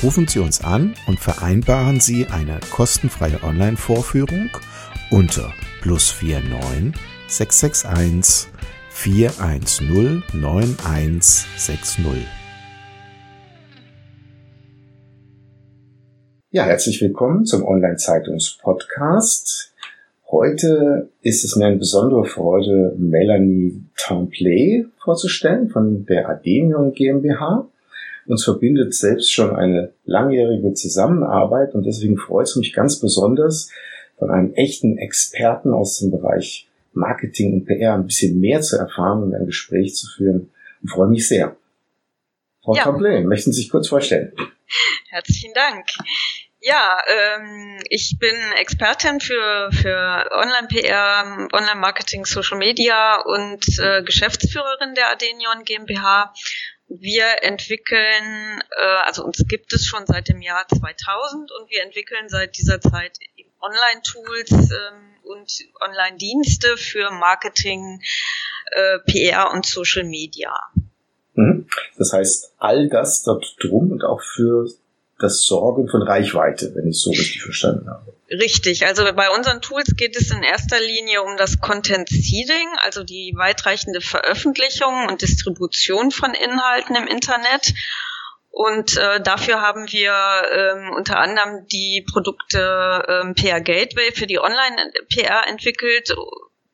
Rufen Sie uns an und vereinbaren Sie eine kostenfreie Online-Vorführung unter plus 49 661 410 9160. Ja, herzlich willkommen zum Online-Zeitungs-Podcast. Heute ist es mir eine besondere Freude, Melanie Templay vorzustellen von der Adenion GmbH. Uns verbindet selbst schon eine langjährige Zusammenarbeit und deswegen freut es mich ganz besonders, von einem echten Experten aus dem Bereich Marketing und PR ein bisschen mehr zu erfahren und ein Gespräch zu führen. Und freue mich sehr. Frau ja. Tremblay, möchten Sie sich kurz vorstellen? Herzlichen Dank. Ja, ähm, ich bin Expertin für, für Online-PR, Online-Marketing, Social Media und äh, Geschäftsführerin der Adenion GmbH. Wir entwickeln, äh, also uns gibt es schon seit dem Jahr 2000 und wir entwickeln seit dieser Zeit Online-Tools ähm, und Online-Dienste für Marketing, äh, PR und Social Media. Mhm. Das heißt, all das dort drum und auch für das Sorgen von Reichweite, wenn ich es so richtig verstanden habe. Richtig, also bei unseren Tools geht es in erster Linie um das Content Seeding, also die weitreichende Veröffentlichung und Distribution von Inhalten im Internet und äh, dafür haben wir ähm, unter anderem die Produkte ähm, PR Gateway für die Online-PR entwickelt.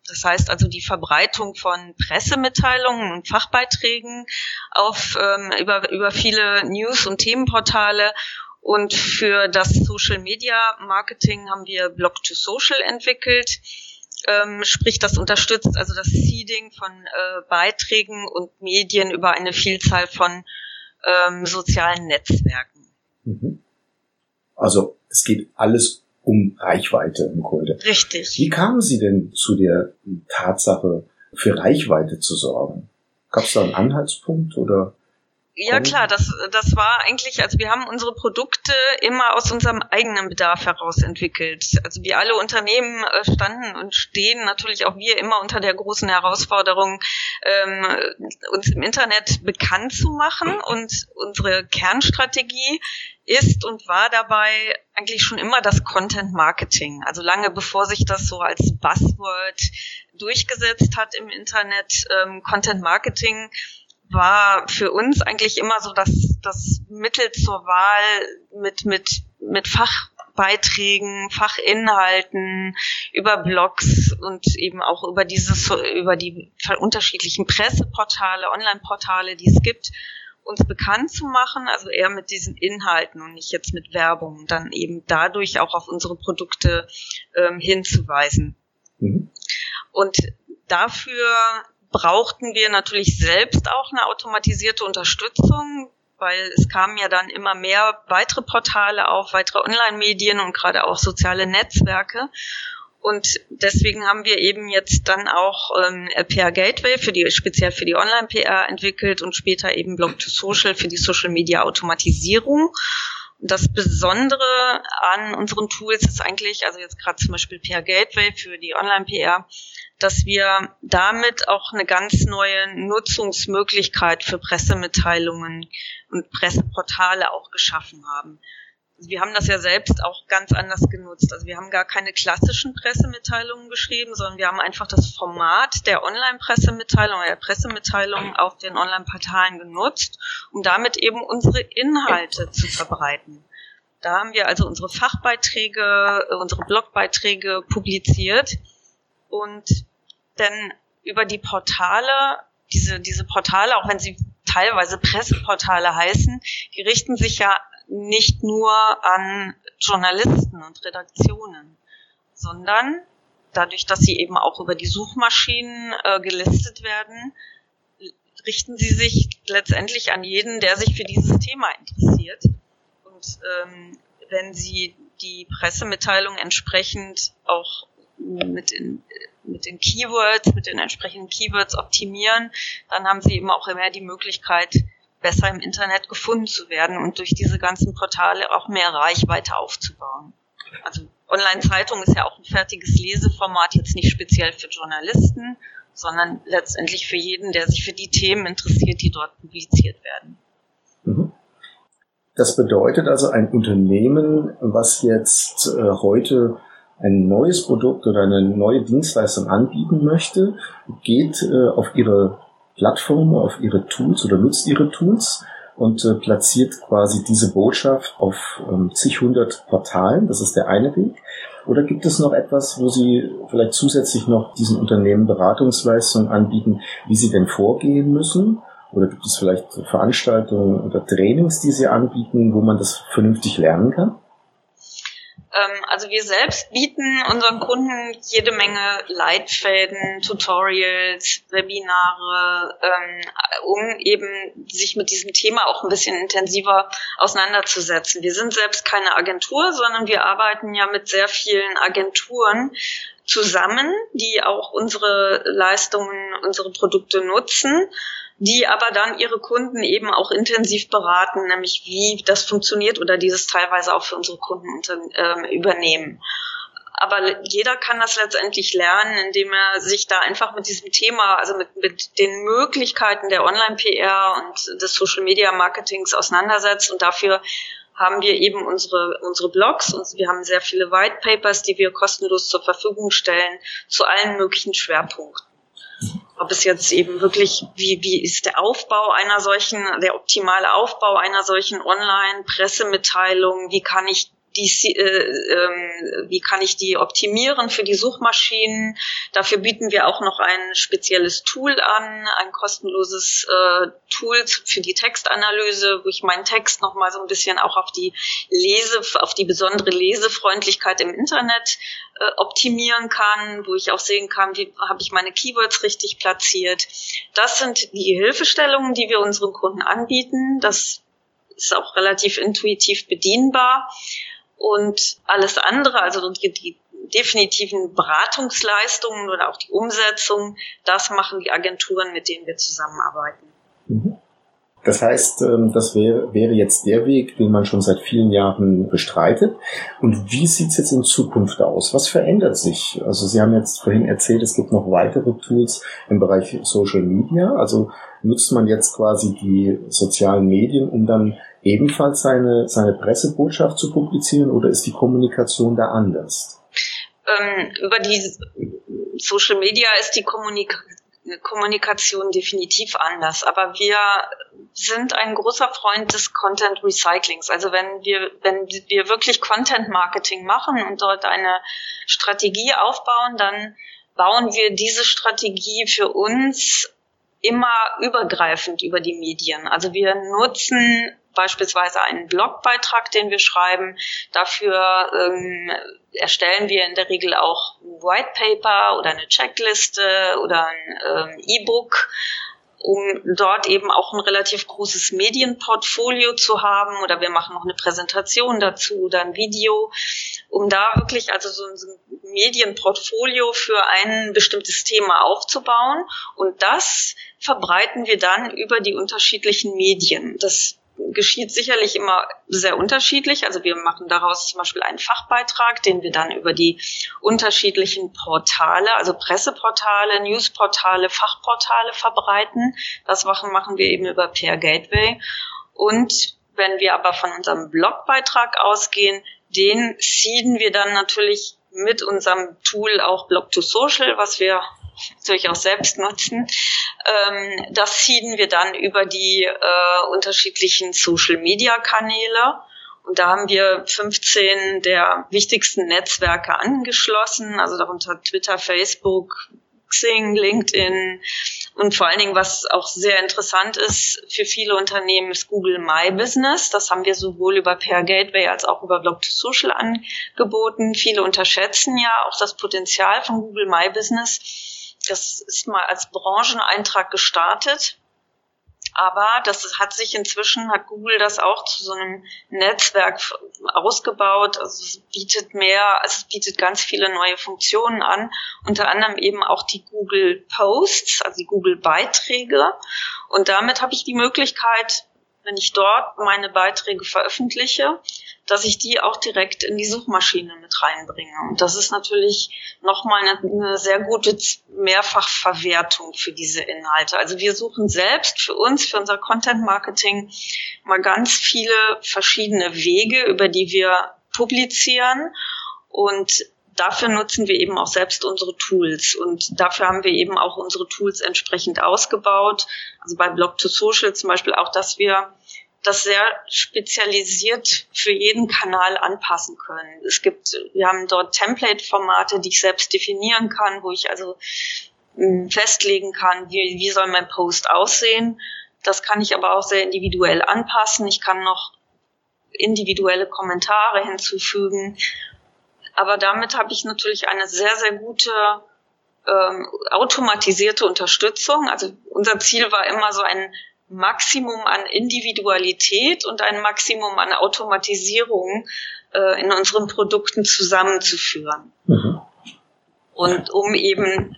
Das heißt also die Verbreitung von Pressemitteilungen und Fachbeiträgen auf ähm, über, über viele News- und Themenportale. Und für das Social Media Marketing haben wir Blog to Social entwickelt. Ähm, sprich, das unterstützt also das Seeding von äh, Beiträgen und Medien über eine Vielzahl von ähm, sozialen Netzwerken. Mhm. Also es geht alles um Reichweite im Grunde. Richtig. Wie kamen Sie denn zu der Tatsache, für Reichweite zu sorgen? Gab es da einen Anhaltspunkt oder? Ja klar, das, das war eigentlich, also wir haben unsere Produkte immer aus unserem eigenen Bedarf heraus entwickelt. Also wie alle Unternehmen äh, standen und stehen natürlich auch wir immer unter der großen Herausforderung, ähm, uns im Internet bekannt zu machen. Und unsere Kernstrategie ist und war dabei eigentlich schon immer das Content Marketing. Also lange bevor sich das so als Buzzword durchgesetzt hat im Internet, ähm, Content Marketing war für uns eigentlich immer so das, das Mittel zur Wahl mit, mit, mit Fachbeiträgen, Fachinhalten, über Blogs und eben auch über dieses, über die unterschiedlichen Presseportale, Online-Portale, die es gibt, uns bekannt zu machen, also eher mit diesen Inhalten und nicht jetzt mit Werbung, dann eben dadurch auch auf unsere Produkte ähm, hinzuweisen. Mhm. Und dafür brauchten wir natürlich selbst auch eine automatisierte Unterstützung, weil es kamen ja dann immer mehr weitere Portale auf, weitere Online-Medien und gerade auch soziale Netzwerke. Und deswegen haben wir eben jetzt dann auch ähm, PR Gateway für die speziell für die Online-PR entwickelt und später eben Blog to Social für die Social Media Automatisierung. Und das Besondere an unseren Tools ist eigentlich, also jetzt gerade zum Beispiel PR Gateway für die Online-PR, dass wir damit auch eine ganz neue Nutzungsmöglichkeit für Pressemitteilungen und Presseportale auch geschaffen haben. Also wir haben das ja selbst auch ganz anders genutzt. Also wir haben gar keine klassischen Pressemitteilungen geschrieben, sondern wir haben einfach das Format der Online-Pressemitteilung, der Pressemitteilung auf den Online-Portalen genutzt, um damit eben unsere Inhalte zu verbreiten. Da haben wir also unsere Fachbeiträge, unsere Blogbeiträge publiziert und denn über die Portale, diese, diese Portale, auch wenn sie teilweise Presseportale heißen, die richten sich ja nicht nur an Journalisten und Redaktionen, sondern dadurch, dass sie eben auch über die Suchmaschinen äh, gelistet werden, richten sie sich letztendlich an jeden, der sich für dieses Thema interessiert. Und ähm, wenn sie die Pressemitteilung entsprechend auch mit den, mit den Keywords, mit den entsprechenden Keywords optimieren, dann haben sie eben auch immer die Möglichkeit, besser im Internet gefunden zu werden und durch diese ganzen Portale auch mehr Reichweite aufzubauen. Also Online-Zeitung ist ja auch ein fertiges Leseformat, jetzt nicht speziell für Journalisten, sondern letztendlich für jeden, der sich für die Themen interessiert, die dort publiziert werden. Mhm. Das bedeutet also, ein Unternehmen, was jetzt äh, heute ein neues Produkt oder eine neue Dienstleistung anbieten möchte, geht äh, auf ihre Plattform, auf ihre Tools oder nutzt ihre Tools und äh, platziert quasi diese Botschaft auf ähm, zig hundert Portalen. Das ist der eine Weg. Oder gibt es noch etwas, wo Sie vielleicht zusätzlich noch diesen Unternehmen Beratungsleistungen anbieten, wie sie denn vorgehen müssen? Oder gibt es vielleicht Veranstaltungen oder Trainings, die Sie anbieten, wo man das vernünftig lernen kann? Ähm, also wir selbst bieten unseren Kunden jede Menge Leitfäden, Tutorials, Webinare, ähm, um eben sich mit diesem Thema auch ein bisschen intensiver auseinanderzusetzen. Wir sind selbst keine Agentur, sondern wir arbeiten ja mit sehr vielen Agenturen zusammen, die auch unsere Leistungen, unsere Produkte nutzen die aber dann ihre Kunden eben auch intensiv beraten, nämlich wie das funktioniert oder dieses teilweise auch für unsere Kunden äh, übernehmen. Aber jeder kann das letztendlich lernen, indem er sich da einfach mit diesem Thema, also mit, mit den Möglichkeiten der Online-PR und des Social-Media-Marketings auseinandersetzt. Und dafür haben wir eben unsere, unsere Blogs und wir haben sehr viele White Papers, die wir kostenlos zur Verfügung stellen zu allen möglichen Schwerpunkten. Ob es jetzt eben wirklich, wie, wie ist der Aufbau einer solchen, der optimale Aufbau einer solchen Online-Pressemitteilung, wie kann ich die, äh, äh, wie kann ich die optimieren für die Suchmaschinen. Dafür bieten wir auch noch ein spezielles Tool an, ein kostenloses äh, Tool für die Textanalyse, wo ich meinen Text noch mal so ein bisschen auch auf die Lese, auf die besondere Lesefreundlichkeit im Internet äh, optimieren kann, wo ich auch sehen kann, wie habe ich meine Keywords richtig platziert. Das sind die Hilfestellungen, die wir unseren Kunden anbieten. Das ist auch relativ intuitiv bedienbar. Und alles andere, also die, die definitiven Beratungsleistungen oder auch die Umsetzung, das machen die Agenturen, mit denen wir zusammenarbeiten. Mhm. Das heißt, ähm, das wäre, wäre jetzt der Weg, den man schon seit vielen Jahren bestreitet. Und wie sieht es jetzt in Zukunft aus? Was verändert sich? Also Sie haben jetzt vorhin erzählt, es gibt noch weitere Tools im Bereich Social Media. Also nutzt man jetzt quasi die sozialen Medien, um dann ebenfalls seine, seine Pressebotschaft zu publizieren oder ist die Kommunikation da anders? Ähm, über die Social Media ist die Kommunik Kommunikation definitiv anders. Aber wir sind ein großer Freund des Content Recyclings. Also wenn wir, wenn wir wirklich Content Marketing machen und dort eine Strategie aufbauen, dann bauen wir diese Strategie für uns immer übergreifend über die Medien. Also wir nutzen beispielsweise einen Blogbeitrag, den wir schreiben. Dafür ähm, erstellen wir in der Regel auch ein White Paper oder eine Checkliste oder ein ähm, E-Book um dort eben auch ein relativ großes Medienportfolio zu haben oder wir machen noch eine Präsentation dazu oder ein Video, um da wirklich also so ein Medienportfolio für ein bestimmtes Thema aufzubauen und das verbreiten wir dann über die unterschiedlichen Medien. Das geschieht sicherlich immer sehr unterschiedlich. Also wir machen daraus zum Beispiel einen Fachbeitrag, den wir dann über die unterschiedlichen Portale, also Presseportale, Newsportale, Fachportale verbreiten. Das machen, machen wir eben über PR Gateway. Und wenn wir aber von unserem Blogbeitrag ausgehen, den seeden wir dann natürlich mit unserem Tool auch Blog to Social, was wir durchaus selbst nutzen. Ähm, das ziehen wir dann über die äh, unterschiedlichen Social-Media-Kanäle. Und da haben wir 15 der wichtigsten Netzwerke angeschlossen, also darunter Twitter, Facebook, Xing, LinkedIn und vor allen Dingen, was auch sehr interessant ist für viele Unternehmen, ist Google My Business. Das haben wir sowohl über Pair Gateway als auch über Blog to Social angeboten. Viele unterschätzen ja auch das Potenzial von Google My Business. Das ist mal als Brancheneintrag gestartet aber das hat sich inzwischen, hat Google das auch zu so einem Netzwerk ausgebaut. Also es bietet mehr, also es bietet ganz viele neue Funktionen an, unter anderem eben auch die Google Posts, also die Google Beiträge. Und damit habe ich die Möglichkeit, wenn ich dort meine Beiträge veröffentliche, dass ich die auch direkt in die Suchmaschine mit reinbringe. Und das ist natürlich nochmal eine, eine sehr gute Mehrfachverwertung für diese Inhalte. Also wir suchen selbst für uns, für unser Content Marketing mal ganz viele verschiedene Wege, über die wir publizieren und dafür nutzen wir eben auch selbst unsere Tools und dafür haben wir eben auch unsere Tools entsprechend ausgebaut. Also bei Blog to Social zum Beispiel auch, dass wir das sehr spezialisiert für jeden Kanal anpassen können. Es gibt, wir haben dort Template-Formate, die ich selbst definieren kann, wo ich also hm, festlegen kann, wie, wie soll mein Post aussehen. Das kann ich aber auch sehr individuell anpassen. Ich kann noch individuelle Kommentare hinzufügen. Aber damit habe ich natürlich eine sehr, sehr gute ähm, automatisierte Unterstützung. Also unser Ziel war immer so ein Maximum an Individualität und ein Maximum an Automatisierung äh, in unseren Produkten zusammenzuführen. Mhm. Und um eben,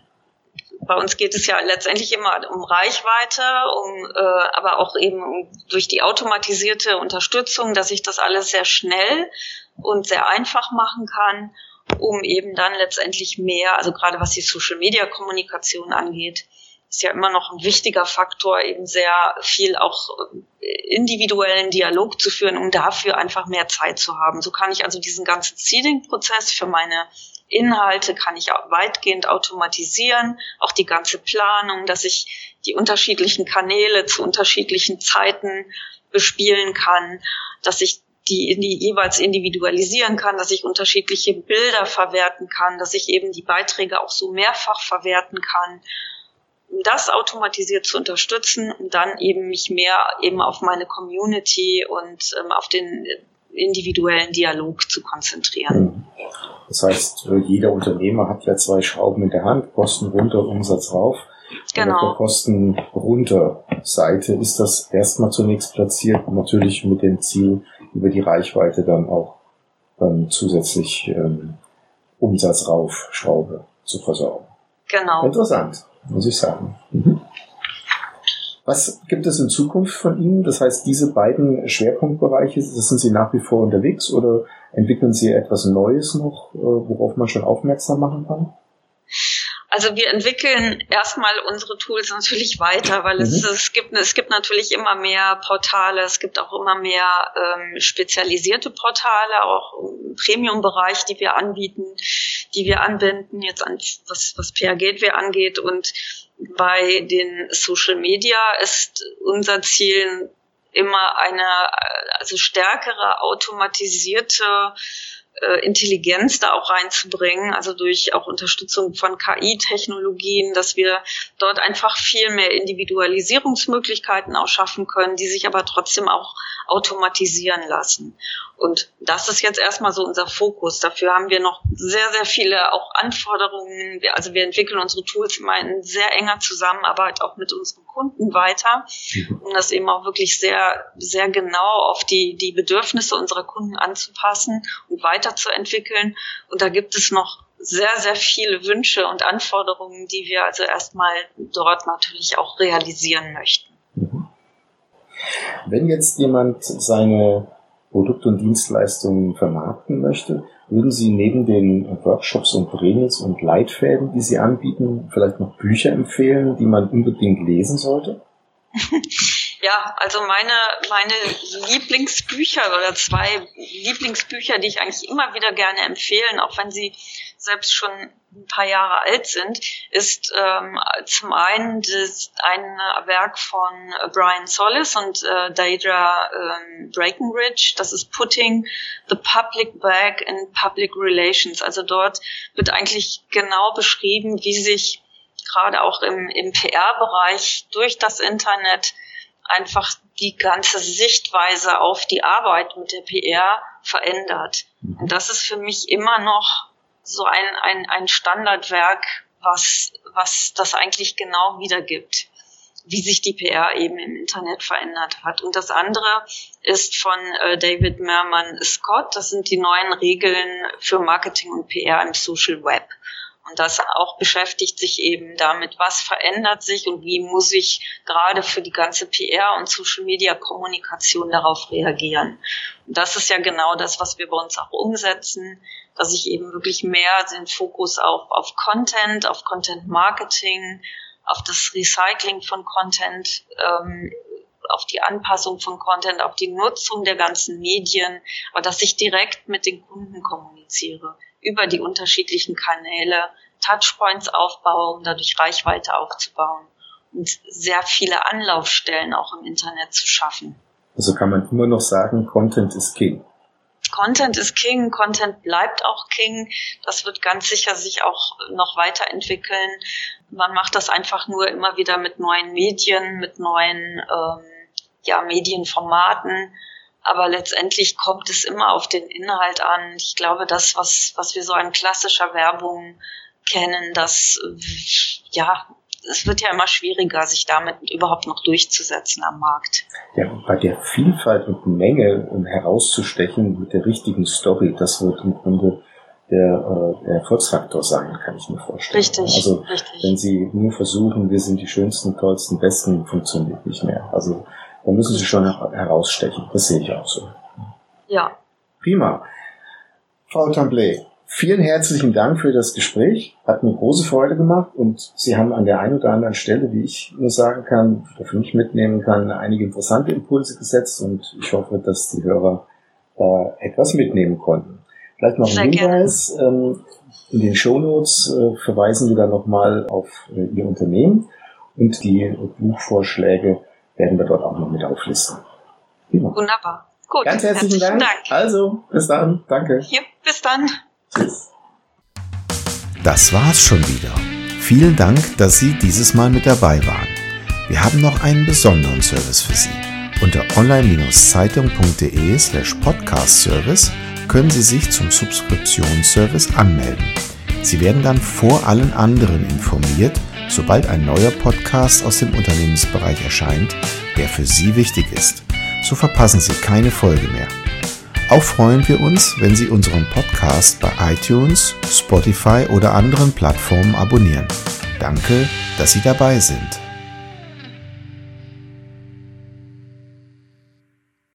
bei uns geht es ja letztendlich immer um Reichweite, um, äh, aber auch eben durch die automatisierte Unterstützung, dass ich das alles sehr schnell und sehr einfach machen kann, um eben dann letztendlich mehr, also gerade was die Social-Media-Kommunikation angeht, ist ja immer noch ein wichtiger Faktor, eben sehr viel auch individuellen Dialog zu führen, um dafür einfach mehr Zeit zu haben. So kann ich also diesen ganzen Seeding-Prozess für meine Inhalte kann ich auch weitgehend automatisieren, auch die ganze Planung, dass ich die unterschiedlichen Kanäle zu unterschiedlichen Zeiten bespielen kann, dass ich die, die jeweils individualisieren kann, dass ich unterschiedliche Bilder verwerten kann, dass ich eben die Beiträge auch so mehrfach verwerten kann um das automatisiert zu unterstützen, um dann eben mich mehr eben auf meine Community und ähm, auf den individuellen Dialog zu konzentrieren. Das heißt, jeder Unternehmer hat ja zwei Schrauben in der Hand, Kosten runter, Umsatz rauf. Genau. auf der Kosten runter Seite ist das erstmal zunächst platziert, natürlich mit dem Ziel, über die Reichweite dann auch ähm, zusätzlich ähm, Umsatz rauf Schraube zu versorgen. Genau. Interessant muss ich sagen. Was gibt es in Zukunft von Ihnen? Das heißt, diese beiden Schwerpunktbereiche, sind Sie nach wie vor unterwegs oder entwickeln Sie etwas Neues noch, äh, worauf man schon aufmerksam machen kann? Also wir entwickeln erstmal unsere Tools natürlich weiter, weil mhm. es, es, gibt, es gibt natürlich immer mehr Portale, es gibt auch immer mehr ähm, spezialisierte Portale, auch im Premium-Bereich, die wir anbieten, die wir anbinden, jetzt an was, was PR Gateway angeht. Und bei den Social Media ist unser Ziel immer eine also stärkere automatisierte äh, Intelligenz da auch reinzubringen, also durch auch Unterstützung von KI-Technologien, dass wir dort einfach viel mehr Individualisierungsmöglichkeiten auch schaffen können, die sich aber trotzdem auch automatisieren lassen. Und das ist jetzt erstmal so unser Fokus. Dafür haben wir noch sehr, sehr viele auch Anforderungen. Also wir entwickeln unsere Tools immer in sehr enger Zusammenarbeit auch mit unseren Kunden weiter, um das eben auch wirklich sehr, sehr genau auf die, die Bedürfnisse unserer Kunden anzupassen und weiterzuentwickeln. Und da gibt es noch sehr, sehr viele Wünsche und Anforderungen, die wir also erstmal dort natürlich auch realisieren möchten. Wenn jetzt jemand seine Produkte und Dienstleistungen vermarkten möchte, würden Sie neben den Workshops und Trainings und Leitfäden, die Sie anbieten, vielleicht noch Bücher empfehlen, die man unbedingt lesen sollte? Ja, also meine, meine Lieblingsbücher oder zwei Lieblingsbücher, die ich eigentlich immer wieder gerne empfehlen, auch wenn sie selbst schon ein paar Jahre alt sind, ist ähm, zum einen das, ein Werk von Brian Solis und äh, Deidre ähm, Breckenridge. Das ist Putting the Public Back in Public Relations. Also dort wird eigentlich genau beschrieben, wie sich gerade auch im, im PR-Bereich durch das Internet einfach die ganze Sichtweise auf die Arbeit mit der PR verändert. Und das ist für mich immer noch so ein, ein, ein Standardwerk, was, was das eigentlich genau wiedergibt, wie sich die PR eben im Internet verändert hat. Und das andere ist von äh, David Merman Scott. Das sind die neuen Regeln für Marketing und PR im Social Web. Und das auch beschäftigt sich eben damit, was verändert sich und wie muss ich gerade für die ganze PR und Social Media Kommunikation darauf reagieren. Und das ist ja genau das, was wir bei uns auch umsetzen, dass ich eben wirklich mehr den Fokus auf, auf Content, auf Content Marketing, auf das Recycling von Content, ähm, auf die Anpassung von Content, auf die Nutzung der ganzen Medien, aber dass ich direkt mit den Kunden kommuniziere über die unterschiedlichen Kanäle Touchpoints aufbaue, um dadurch Reichweite aufzubauen und sehr viele Anlaufstellen auch im Internet zu schaffen. Also kann man immer noch sagen, Content ist King. Content ist King, Content bleibt auch King. Das wird ganz sicher sich auch noch weiterentwickeln. Man macht das einfach nur immer wieder mit neuen Medien, mit neuen ähm, ja, Medienformaten aber letztendlich kommt es immer auf den Inhalt an. Ich glaube, das, was, was wir so an klassischer Werbung kennen, das, ja, es wird ja immer schwieriger, sich damit überhaupt noch durchzusetzen am Markt. Ja, bei der Vielfalt und Menge um herauszustechen mit der richtigen Story, das wird im Grunde der, äh, der Erfolgsfaktor sein, kann ich mir vorstellen. Richtig. Also richtig. wenn Sie nur versuchen, wir sind die schönsten, tollsten, besten, funktioniert nicht mehr. Also da müssen sie schon herausstechen. Das sehe ich auch so. Ja. Prima. Frau Tamblay, vielen herzlichen Dank für das Gespräch. Hat mir große Freude gemacht und Sie haben an der einen oder anderen Stelle, wie ich nur sagen kann, oder für mich mitnehmen kann, einige interessante Impulse gesetzt und ich hoffe, dass die Hörer da etwas mitnehmen konnten. Vielleicht noch ein Hinweis. Ähm, in den Shownotes äh, verweisen wir dann nochmal auf äh, Ihr Unternehmen und die Buchvorschläge werden wir dort auch noch mit auflisten. Prima. Wunderbar. Gut. Ganz herzlichen, herzlichen Dank. Dank. Also, bis dann. Danke. Ja, bis dann. Tschüss. Das war's schon wieder. Vielen Dank, dass Sie dieses Mal mit dabei waren. Wir haben noch einen besonderen Service für Sie. Unter online-zeitung.de slash podcast-service können Sie sich zum Subskriptionsservice anmelden. Sie werden dann vor allen anderen informiert, sobald ein neuer Podcast aus dem Unternehmensbereich erscheint, der für Sie wichtig ist. So verpassen Sie keine Folge mehr. Auch freuen wir uns, wenn Sie unseren Podcast bei iTunes, Spotify oder anderen Plattformen abonnieren. Danke, dass Sie dabei sind.